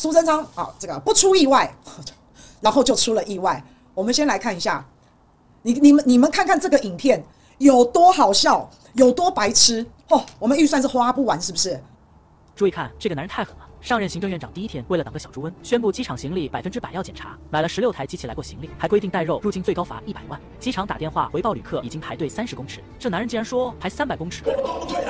苏贞昌啊，这个不出意外，然后就出了意外。我们先来看一下，你你们你们看看这个影片有多好笑，有多白痴哦！我们预算是花不完，是不是？注意看，这个男人太狠了。上任行政院长第一天，为了挡个小猪瘟，宣布机场行李百分之百要检查，买了十六台机器来过行李，还规定带肉入境最高罚一百万。机场打电话回报旅客已经排队三十公尺，这男人竟然说排三百公尺。年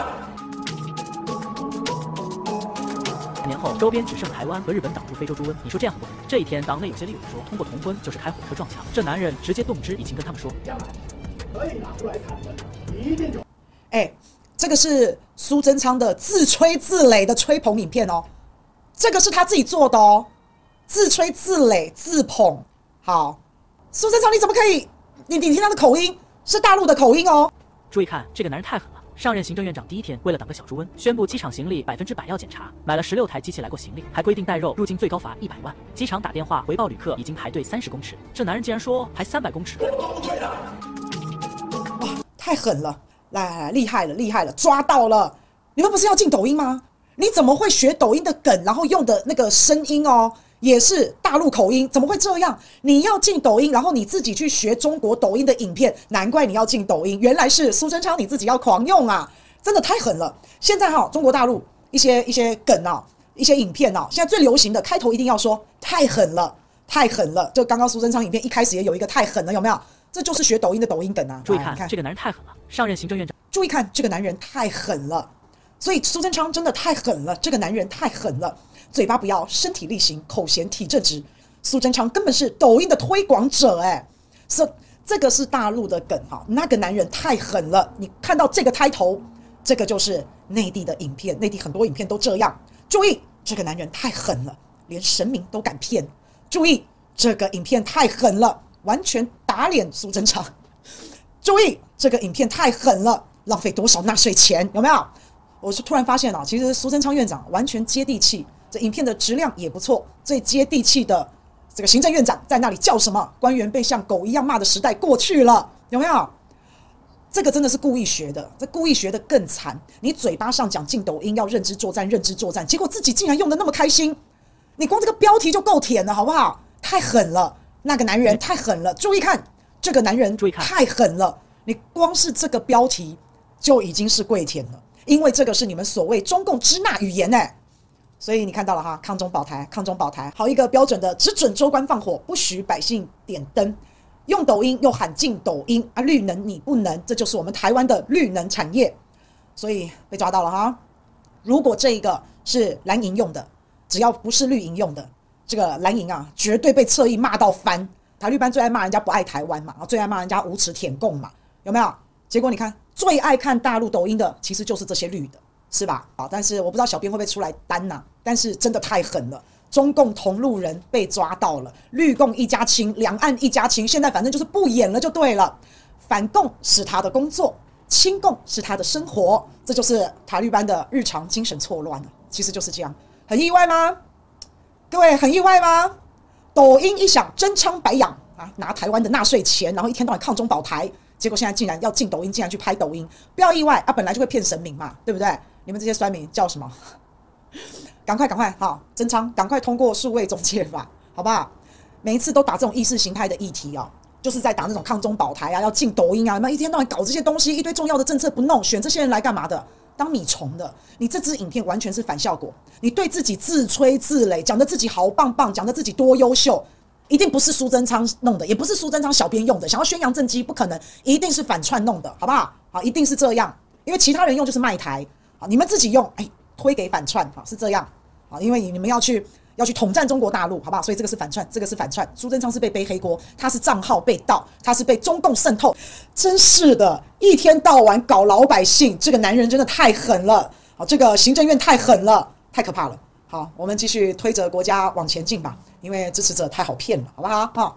后，周边只剩台湾和日本挡住非洲猪瘟，你说这样不？这一天，党内有些立委说，通过同婚就是开火车撞墙，这男人直接动之以情跟他们说，可以拿出来谈的，一定就，哎，这个是苏贞昌的自吹自擂的吹捧影片哦。这个是他自己做的哦，自吹自擂自捧。好，苏贞昌你怎么可以？你你听他的口音是大陆的口音哦。注意看，这个男人太狠了。上任行政院长第一天，为了挡个小猪瘟，宣布机场行李百分之百要检查，买了十六台机器来过行李，还规定带肉入境最高罚一百万。机场打电话回报旅客已经排队三十公尺，这男人竟然说排三百公尺。哇，太狠了！来来来，厉害了厉害了，抓到了！你们不是要进抖音吗？你怎么会学抖音的梗，然后用的那个声音哦，也是大陆口音？怎么会这样？你要进抖音，然后你自己去学中国抖音的影片，难怪你要进抖音。原来是苏贞昌你自己要狂用啊，真的太狠了！现在哈，中国大陆一些一些梗啊，一些影片啊，现在最流行的开头一定要说太狠了，太狠了。就刚刚苏贞昌影片一开始也有一个太狠了，有没有？这就是学抖音的抖音梗啊！注意看，看这个男人太狠了，上任行政院长。注意看，这个男人太狠了。所以苏贞昌真的太狠了，这个男人太狠了，嘴巴不要，身体力行，口嫌体正直。苏贞昌根本是抖音的推广者，哎，是这个是大陆的梗哈，那个男人太狠了。你看到这个开头，这个就是内地的影片，内地很多影片都这样。注意，这个男人太狠了，连神明都敢骗。注意，这个影片太狠了，完全打脸苏贞昌。注意，这个影片太狠了，浪费多少纳税钱？有没有？我是突然发现啊，其实苏贞昌院长完全接地气，这影片的质量也不错。最接地气的这个行政院长在那里叫什么？官员被像狗一样骂的时代过去了，有没有？这个真的是故意学的，这故意学的更惨。你嘴巴上讲进抖音要认知作战，认知作战，结果自己竟然用的那么开心。你光这个标题就够舔了，好不好？太狠了，那个男人太狠了。注意看，这个男人太狠了。你光是这个标题就已经是跪舔了。因为这个是你们所谓中共支那语言呢，所以你看到了哈，抗中保台，抗中保台，好一个标准的，只准州官放火，不许百姓点灯，用抖音又喊禁抖音啊，绿能你不能，这就是我们台湾的绿能产业，所以被抓到了哈。如果这一个是蓝营用的，只要不是绿营用的，这个蓝营啊，绝对被侧翼骂到翻。台绿班最爱骂人家不爱台湾嘛，最爱骂人家无耻舔共嘛，有没有？结果你看。最爱看大陆抖音的，其实就是这些绿的，是吧？啊，但是我不知道小编会不会出来担呐？但是真的太狠了，中共同路人被抓到了，绿共一家亲，两岸一家亲。现在反正就是不演了就对了，反共是他的工作，亲共是他的生活，这就是塔利班的日常精神错乱了。其实就是这样，很意外吗？各位很意外吗？抖音一响，真枪白养啊，拿台湾的纳税钱，然后一天到晚抗中保台。结果现在竟然要进抖音，竟然去拍抖音，不要意外啊！本来就会骗神明嘛，对不对？你们这些酸民叫什么？赶快赶快好！贞昌，赶快通过数位中介法，好不好？每一次都打这种意识形态的议题哦，就是在打那种抗中保台啊，要进抖音啊，那一天到晚搞这些东西，一堆重要的政策不弄，选这些人来干嘛的？当米虫的。你这支影片完全是反效果，你对自己自吹自擂，讲的自己好棒棒，讲的自己多优秀。一定不是苏贞昌弄的，也不是苏贞昌小编用的，想要宣扬政绩不可能，一定是反串弄的，好不好？好，一定是这样，因为其他人用就是卖台，好，你们自己用，哎，推给反串，好，是这样，啊，因为你们要去要去统战中国大陆，好不好？所以这个是反串，这个是反串，苏贞昌是被背黑锅，他是账号被盗，他是被中共渗透，真是的，一天到晚搞老百姓，这个男人真的太狠了，啊，这个行政院太狠了，太可怕了。好，我们继续推着国家往前进吧，因为支持者太好骗了，好不好？好。